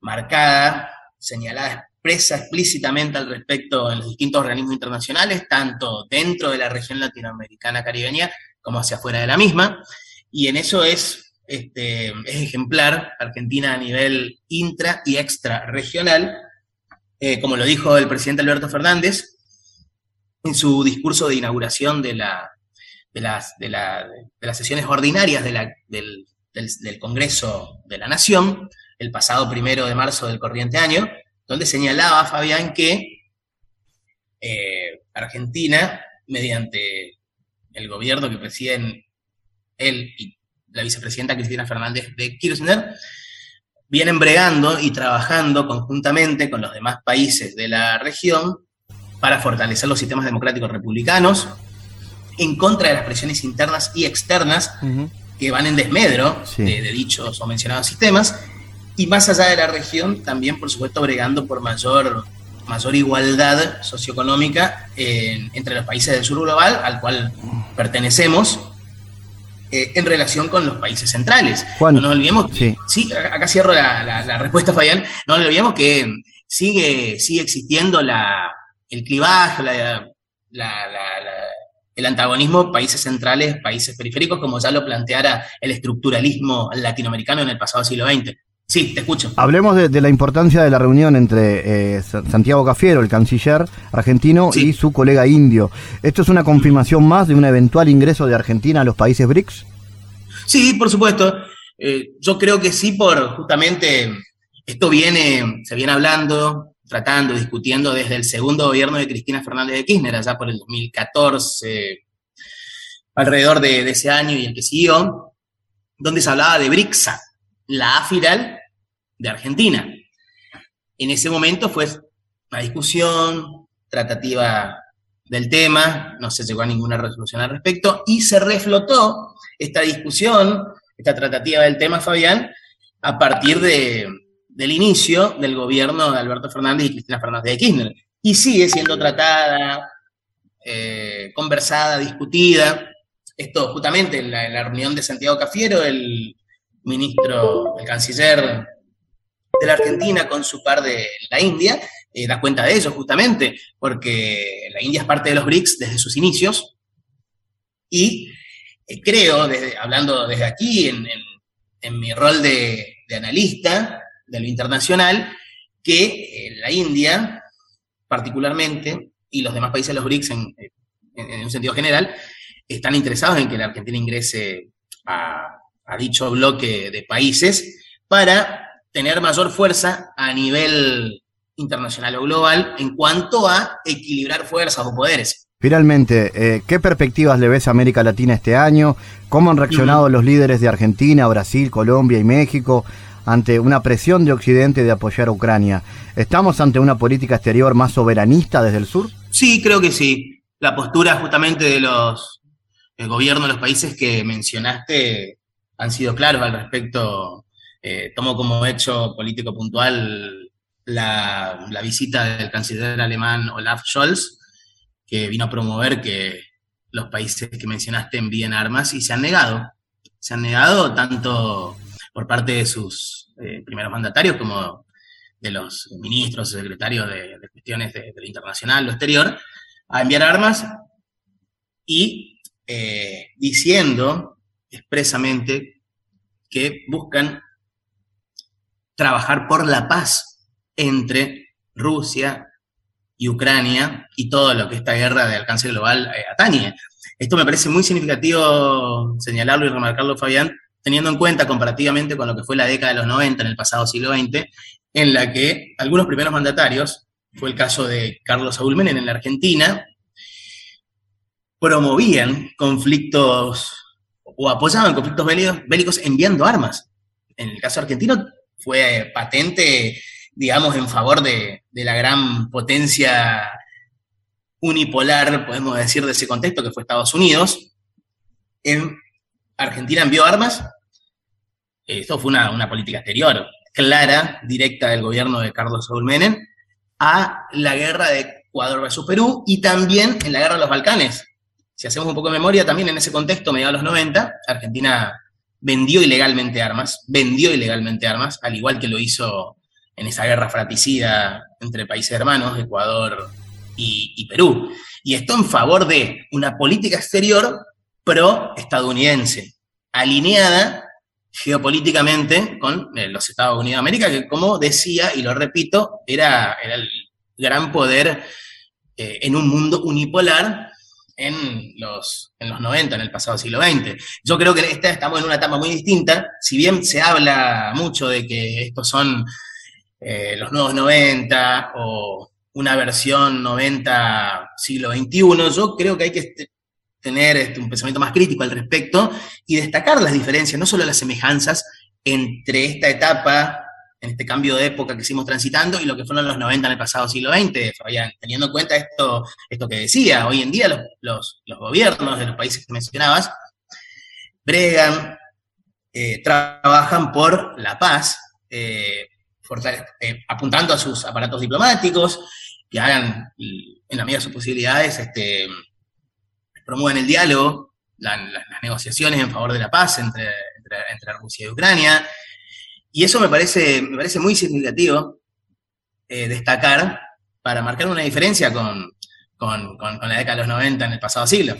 marcada, señalada expresa explícitamente al respecto en los distintos organismos internacionales, tanto dentro de la región latinoamericana caribeña como hacia afuera de la misma, y en eso es, este, es ejemplar Argentina a nivel intra y extra regional, eh, como lo dijo el presidente Alberto Fernández en su discurso de inauguración de, la, de, las, de, las sesiones ordinarias del, del, Congreso de la Nación, el pasado primero de marzo del corriente año, donde señalaba Fabián que eh, Argentina, mediante el gobierno que presiden él y la vicepresidenta Cristina Fernández de Kirchner, vienen bregando y trabajando conjuntamente con los demás países de la región para fortalecer los sistemas democráticos republicanos en contra de las presiones internas y externas que van en desmedro de, dichos o mencionados sistemas y más allá de la región también por supuesto bregando por mayor mayor igualdad socioeconómica entre los países del sur global al cual pertenecemos eh, en relación con los países centrales. no nos olvidemos, sí. sí acá cierro la, respuesta, Fabián, no nos olvidemos que sigue, sigue existiendo la, el clivaje, el antagonismo países centrales, países periféricos, como ya lo planteara el estructuralismo latinoamericano en el pasado siglo XX. Sí, te escucho. Hablemos de, la importancia de la reunión entre eh, Santiago Cafiero, el canciller argentino, y su colega indio. ¿Esto es una confirmación más de un eventual ingreso de Argentina a los países BRICS? Sí, por supuesto. Eh, yo creo que sí, por justamente esto viene, se viene hablando, tratando, discutiendo desde el segundo gobierno de Cristina Fernández de Kirchner, allá por el 2014, alrededor de, de ese año y el que siguió, donde se hablaba de BRICSA, la AFIRAL de Argentina. En ese momento fue una discusión, tratativa del tema, no se llegó a ninguna resolución al respecto, y se reflotó esta discusión, esta tratativa del tema, Fabián, a partir de, del inicio del gobierno de Alberto Fernández y Cristina Fernández de Kirchner. Y sigue siendo tratada, eh, conversada, discutida. Esto justamente en la, en la, reunión de Santiago Cafiero, el ministro, el canciller de la Argentina con su par de la India, eh, da cuenta de eso justamente, porque la India es parte de los BRICS desde sus inicios. Y eh, creo, hablando desde aquí, en, mi rol de, analista de lo internacional, que eh, la India, particularmente, y los demás países de los BRICS en, en un sentido general, están interesados en que la Argentina ingrese a dicho bloque de países para tener mayor fuerza a nivel internacional o global en cuanto a equilibrar fuerzas o poderes. Finalmente, eh, ¿qué perspectivas le ves a América Latina este año? ¿Cómo han reaccionado los líderes de Argentina, Brasil, Colombia y México ante una presión de Occidente de apoyar a Ucrania? ¿Estamos ante una política exterior más soberanista desde el sur? Sí, creo que sí. La postura justamente de los gobiernos de los países que mencionaste han sido claros al respecto. Eh, tomo como hecho político puntual la, visita del canciller alemán Olaf Scholz, que vino a promover que los países que mencionaste envíen armas y se han negado. Se han negado tanto por parte de sus eh, primeros mandatarios como de los ministros secretarios de, cuestiones de, lo internacional, lo exterior, a enviar armas y eh, diciendo expresamente que buscan trabajar por la paz entre Rusia y Ucrania y todo lo que esta guerra de alcance global eh, atañe. Esto me parece muy significativo señalarlo y remarcarlo, Fabián, teniendo en cuenta comparativamente con lo que fue la década de los 90 en el pasado siglo XX, en la que algunos primeros mandatarios, fue el caso de Carlos Saúl Menem en la Argentina, promovían conflictos o apoyaban conflictos bélicos enviando armas. En el caso argentino fue patente, digamos, en favor de, la gran potencia unipolar, podemos decir, de ese contexto, que fue Estados Unidos. En Argentina envió armas. Esto fue una, política exterior clara, directa del gobierno de Carlos Saúl Menem, a la guerra de Ecuador versus Perú y también en la guerra de los Balcanes. Si hacemos un poco de memoria, también en ese contexto, mediados de los 90, Argentina vendió ilegalmente armas, vendió ilegalmente armas, al igual que lo hizo en esa guerra fratricida entre países hermanos, Ecuador y, Perú. Y esto en favor de una política exterior pro-estadounidense, alineada geopolíticamente con eh, los Estados Unidos de América, que como decía, y lo repito, era, el gran poder eh, en un mundo unipolar en los, en los 90, en el pasado siglo XX. Yo creo que esta, estamos en una etapa muy distinta, si bien se habla mucho de que estos son eh, los nuevos 90 o una versión 90 siglo XXI, yo creo que hay que este, tener este, un pensamiento más crítico al respecto y destacar las diferencias, no solo las semejanzas entre esta etapa en este cambio de época que hicimos transitando y lo que fueron los 90 en el pasado siglo XX, teniendo en cuenta esto, esto que decía, hoy en día los, gobiernos de los países que mencionabas bregan, eh, trabajan por la paz, eh, eh, apuntando a sus aparatos diplomáticos, que hagan, en la medida de sus posibilidades, este, promuevan el diálogo, las negociaciones en favor de la paz entre, entre Rusia y Ucrania, y eso me parece, me parece muy significativo eh, destacar para marcar una diferencia con, la década de los 90 en el pasado siglo.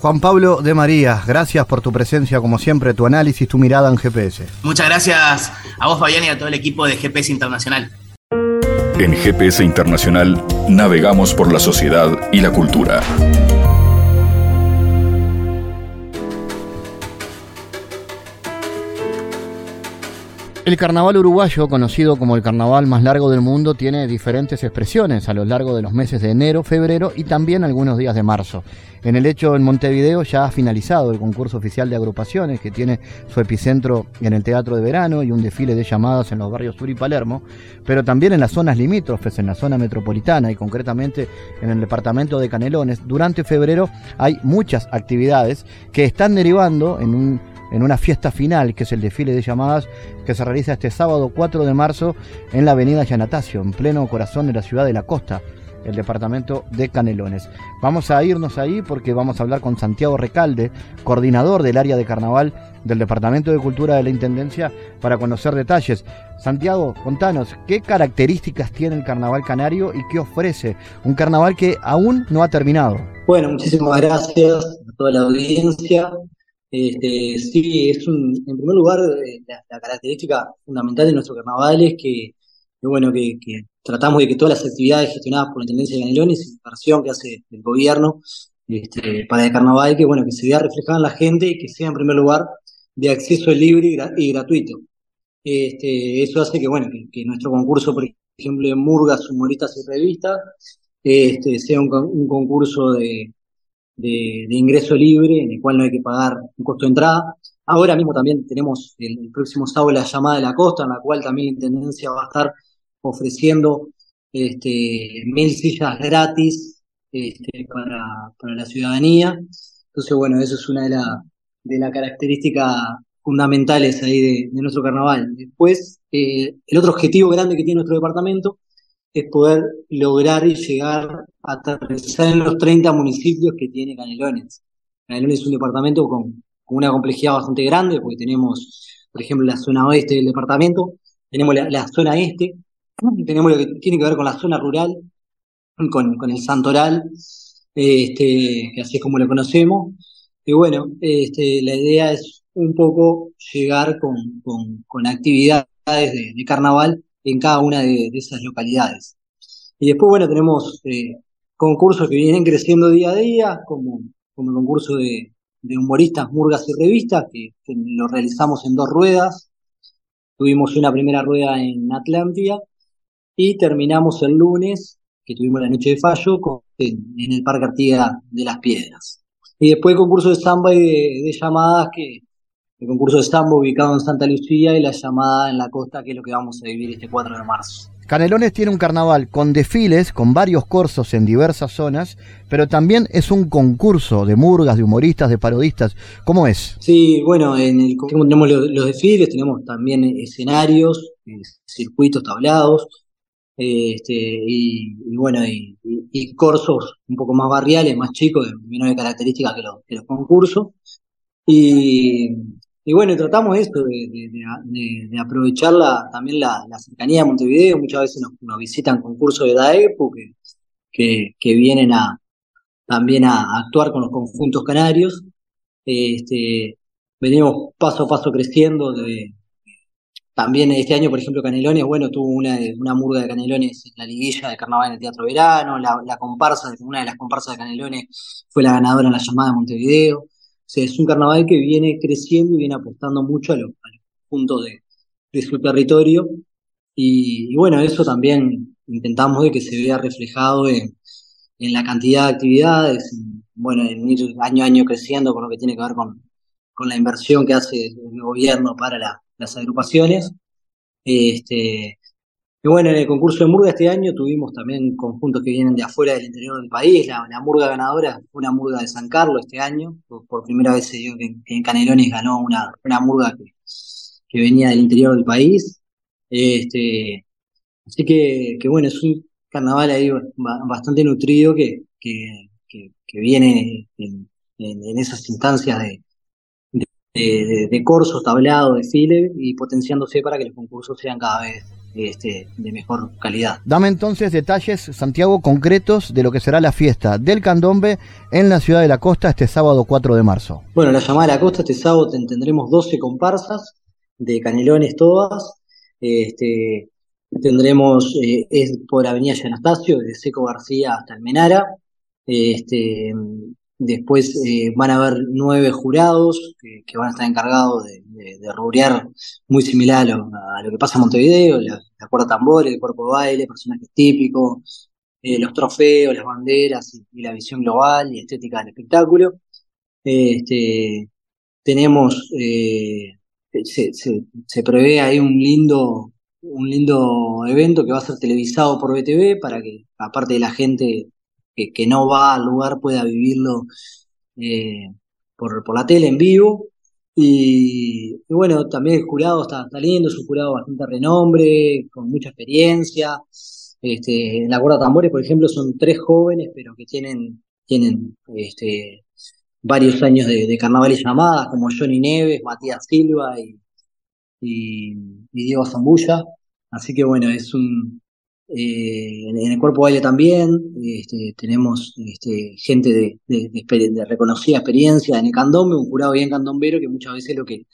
Juan Pablo de María, gracias por tu presencia, como siempre, tu análisis, tu mirada en GPS. Muchas gracias a vos, Fabián, y a todo el equipo de GPS Internacional. En GPS Internacional navegamos por la sociedad y la cultura. El carnaval uruguayo, conocido como el carnaval más largo del mundo, tiene diferentes expresiones a lo largo de los meses de enero, febrero y también algunos días de marzo. En el hecho en Montevideo ya ha finalizado el concurso oficial de agrupaciones que tiene su epicentro en el Teatro de Verano y un desfile de llamadas en los barrios Sur y Palermo, pero también en las zonas limítrofes, en la zona metropolitana y concretamente en el departamento de Canelones. Durante febrero hay muchas actividades que están derivando en un en una fiesta final, que es el desfile de llamadas que se realiza este sábado 4 de marzo en la avenida Yanatacio, en pleno corazón de la ciudad de la costa, el departamento de Canelones. Vamos a irnos ahí porque vamos a hablar con Santiago Recalde, coordinador del área de carnaval del Departamento de Cultura de la Intendencia, para conocer detalles. Santiago, contanos, ¿qué características tiene el carnaval canario y qué ofrece? Un carnaval que aún no ha terminado. Bueno, muchísimas gracias a toda la audiencia. Este, sí, es un, en primer lugar, eh, la, característica fundamental de nuestro carnaval es que, bueno, que, tratamos de que todas las actividades gestionadas por la Intendencia de Canelones inversión que hace el gobierno este, para el carnaval, que bueno, que se vea reflejada en la gente y que sea en primer lugar de acceso libre y, gratuito. Este, eso hace que, bueno, que, nuestro concurso, por ejemplo, de murgas, humoristas y revistas, este, sea un concurso de, de, ingreso libre, en el cual no hay que pagar un costo de entrada. Ahora mismo también tenemos el, próximo sábado la llamada de la costa, en la cual también la Intendencia va a estar ofreciendo este, mil sillas gratis este, para, para la ciudadanía. Entonces, bueno, eso es una de, la, de las características fundamentales ahí de, nuestro carnaval. Después, eh, el otro objetivo grande que tiene nuestro departamento es poder lograr y llegar a aterrizar en los 30 municipios que tiene Canelones. Canelones es un departamento con, una complejidad bastante grande, porque tenemos, por ejemplo, la zona oeste del departamento, tenemos la, zona este, tenemos lo que tiene que ver con la zona rural, con, con el Santoral, este, que así es como lo conocemos. Y bueno, este, la idea es un poco llegar con, con, actividades de carnaval en cada una de, esas localidades. Y después, bueno, tenemos eh, concursos que vienen creciendo día a día, como, como el concurso de, humoristas, murgas y revistas, que, lo realizamos en dos ruedas. Tuvimos una primera rueda en Atlántida y terminamos el lunes, que tuvimos la noche de fallo, en, el Parque Artigas de las Piedras. Y después el concurso de samba y de, llamadas, que el concurso de samba ubicado en Santa Lucía y la llamada en la costa, que es lo que vamos a vivir este 4 de marzo. Canelones tiene un carnaval con desfiles, con varios cursos en diversas zonas, pero también es un concurso de murgas, de humoristas, de parodistas. ¿Cómo es? Sí, bueno, en el tenemos los, desfiles, tenemos también escenarios, eh, circuitos tablados, este, y, bueno, y, y, corsos un poco más barriales, más chicos, de menores características que los, que los concursos. Y, y bueno, tratamos esto de, aprovechar también la, cercanía de Montevideo. Muchas veces nos, visitan concursos de DAEPO que, que, vienen a, también a actuar con los conjuntos canarios. Este, venimos paso a paso creciendo de, también este año, por ejemplo, Canelones, bueno, tuvo una, una murga de Canelones en la liguilla de carnaval en el Teatro Verano, la, comparsa, una de las comparsas de Canelones fue la ganadora en la llamada de Montevideo. Es un carnaval que viene creciendo y viene apostando mucho a, los puntos de, su territorio. Y, bueno, eso también intentamos de que se vea reflejado en, la cantidad de actividades, bueno, en ir año a año creciendo con lo que tiene que ver con, con la inversión que hace el gobierno para la, las agrupaciones. Este, y bueno, en el concurso de Murga este año tuvimos también conjuntos que vienen de afuera del interior del país. La, Murga ganadora fue una Murga de San Carlos este año. Por, primera vez se dio que, en Canelones ganó una, una Murga que, que, venía del interior del país. Este, así que, que bueno, es un carnaval ahí bastante nutrido que, que, que viene en, en esas instancias de, de, de, corsos, tablados, desfiles y potenciándose para que los concursos sean cada vez este, de mejor calidad. Dame entonces detalles, Santiago, concretos de lo que será la fiesta del candombe en la ciudad de la costa este sábado 4 de marzo. Bueno, la llamada de la costa este sábado tendremos 12 comparsas de canelones todas. Este, tendremos eh, es por Avenida Anastasio, de Seco García hasta Almenara. Este, Después eh, van a haber nueve jurados que, van a estar encargados de, de, muy similar a lo, que pasa en Montevideo, la, cuerda tambores, el cuerpo de baile, personajes típicos, eh, los trofeos, las banderas y, la visión global y estética del espectáculo. Este, tenemos, eh, se, se, prevé ahí un lindo, un lindo evento que va a ser televisado por BTV para que, aparte de la gente que, no va al lugar pueda vivirlo eh, por, por la tele en vivo. Y, bueno, también el jurado está, está, lindo, es un jurado bastante renombre, con mucha experiencia. Este, en la cuerda tambores, por ejemplo, son tres jóvenes, pero que tienen, tienen este, varios años de, carnaval y llamadas, como Johnny Neves, Matías Silva y, y, y Diego Zambulla. Así que bueno, es un, eh, en el cuerpo baile también este, tenemos este, gente de, de, reconocida experiencia en el candombe, un jurado bien candombero que muchas veces lo que,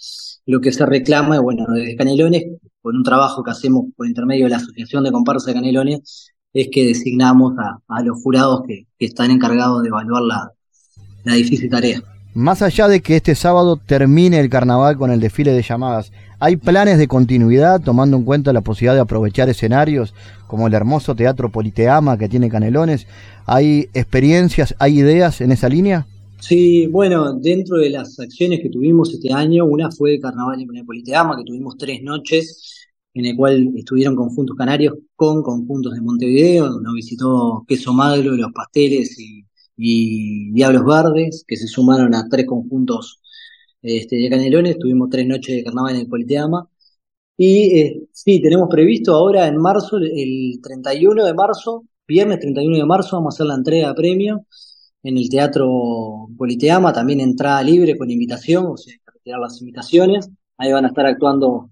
lo que se reclama, bueno, desde Canelones, con un trabajo que hacemos por intermedio de la Asociación de Comparsa de Canelones, es que designamos a, los jurados que, están encargados de evaluar la difícil tarea. Más allá de que este sábado termine el carnaval con el desfile de llamadas, ¿hay planes de continuidad tomando en cuenta la posibilidad de aprovechar escenarios como el hermoso Teatro Politeama que tiene Canelones? ¿Hay experiencias, hay ideas en esa línea? Sí, bueno, dentro de las acciones que tuvimos este año, una fue el Carnaval en el Politeama, que tuvimos tres noches, en el cual estuvieron conjuntos canarios con conjuntos de Montevideo, nos visitó Queso Maglo, Los Pasteles y y Diablos Verdes, que se sumaron a tres conjuntos este, de Canelones. Tuvimos tres noches de carnaval en el Politeama. Y eh, sí, tenemos previsto ahora en marzo, el 31 de marzo, viernes 31 de marzo, vamos a hacer la entrega de premio en el Teatro Politeama, también entrada libre con invitación, o sea, hay que retirar las invitaciones. Ahí van a estar actuando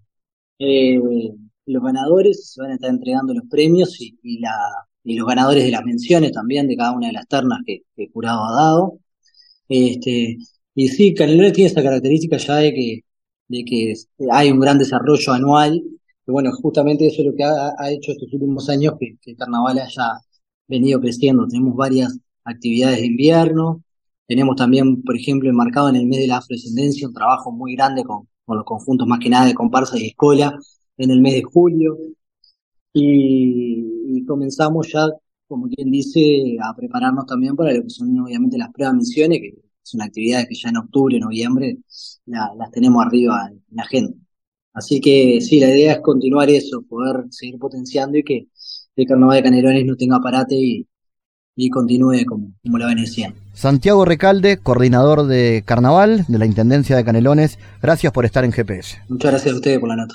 eh, los ganadores, se van a estar entregando los premios y, y la, y los ganadores de las menciones también de cada una de las ternas que, el jurado ha dado. Este, y sí, Canelones tiene esa característica ya de que, de que hay un gran desarrollo anual, que bueno, justamente eso es lo que ha, hecho estos últimos años que, carnaval haya venido creciendo. Tenemos varias actividades de invierno, tenemos también, por ejemplo, enmarcado en el mes de la afrodescendencia, un trabajo muy grande con, con los conjuntos más que nada de comparsa y escuela en el mes de julio. Y, y comenzamos ya, como quien dice, a prepararnos también para lo que son obviamente las pruebas misiones, que son actividades que ya en octubre, noviembre, las tenemos arriba en la agenda. Así que sí, la idea es continuar eso, poder seguir potenciando y que el carnaval de Canelones no tenga parate y, y continúe como, como lo venecían. Santiago Recalde, coordinador de Carnaval de la Intendencia de Canelones, gracias por estar en GPS. Muchas gracias a ustedes por la nota.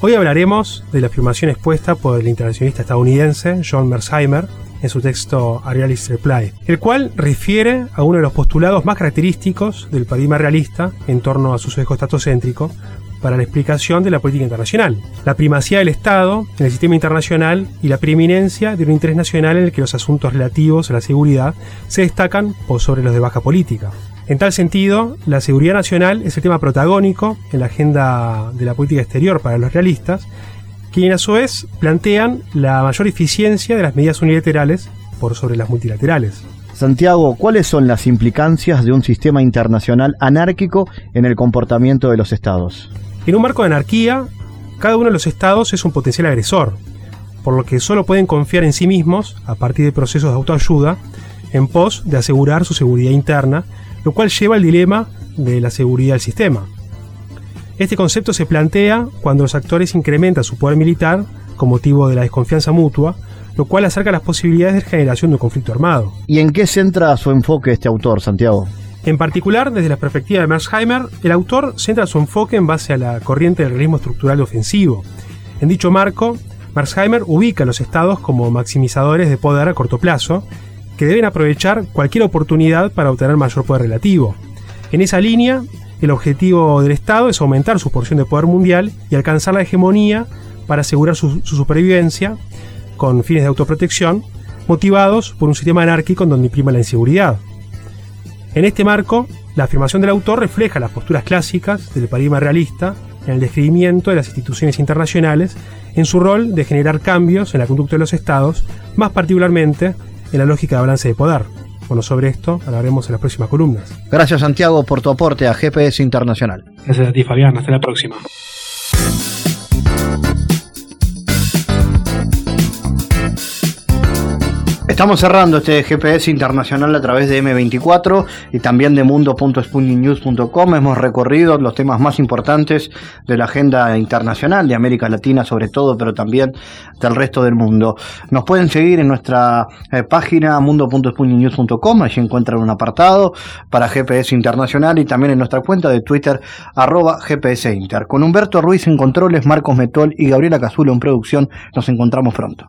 Hoy hablaremos de la afirmación expuesta por el internacionalista estadounidense John Mersheimer en su texto A Realist Reply, el cual refiere a uno de los postulados más característicos del paradigma realista en torno a su sesgo estatocéntrico para la explicación de la política internacional, la primacía del Estado en el sistema internacional y la preeminencia de un interés nacional en el que los asuntos relativos a la seguridad se destacan por sobre los de baja política. En tal sentido, la seguridad nacional es el tema protagónico en la agenda de la política exterior para los realistas, quienes a su vez plantean la mayor eficiencia de las medidas unilaterales por sobre las multilaterales. Santiago, ¿cuáles son las implicancias de un sistema internacional anárquico en el comportamiento de los estados? En un marco de anarquía, cada uno de los estados es un potencial agresor, por lo que solo pueden confiar en sí mismos, a partir de procesos de autoayuda, en pos de asegurar su seguridad interna lo cual lleva al dilema de la seguridad del sistema. Este concepto se plantea cuando los actores incrementan su poder militar con motivo de la desconfianza mutua, lo cual acerca las posibilidades de generación de un conflicto armado. ¿Y en qué centra su enfoque este autor, Santiago? En particular, desde la perspectiva de Mersheimer, el autor centra su enfoque en base a la corriente del realismo estructural ofensivo. En dicho marco, Mersheimer ubica a los estados como maximizadores de poder a corto plazo que deben aprovechar cualquier oportunidad para obtener mayor poder relativo. En esa línea, el objetivo del Estado es aumentar su porción de poder mundial y alcanzar la hegemonía para asegurar su, supervivencia con fines de autoprotección, motivados por un sistema anárquico en donde imprima la inseguridad. En este marco, la afirmación del autor refleja las posturas clásicas del paradigma realista en el describimiento de las instituciones internacionales en su rol de generar cambios en la conducta de los estados, más particularmente en la lógica de balance de poder. Bueno, sobre esto hablaremos en las próximas columnas. Gracias Santiago por tu aporte a GPS Internacional. Gracias a ti Fabián, hasta la próxima. Estamos cerrando este GPS internacional a través de M24 y también de mundo.spundinews.com. Hemos recorrido los temas más importantes de la agenda internacional de América Latina sobre todo, pero también del resto del mundo. Nos pueden seguir en nuestra eh, página mundo.spundinews.com. Allí encuentran un apartado para GPS internacional y también en nuestra cuenta de Twitter arroba GPS Inter. Con Humberto Ruiz en controles, Marcos Metol y Gabriela Cazulo en producción. Nos encontramos pronto.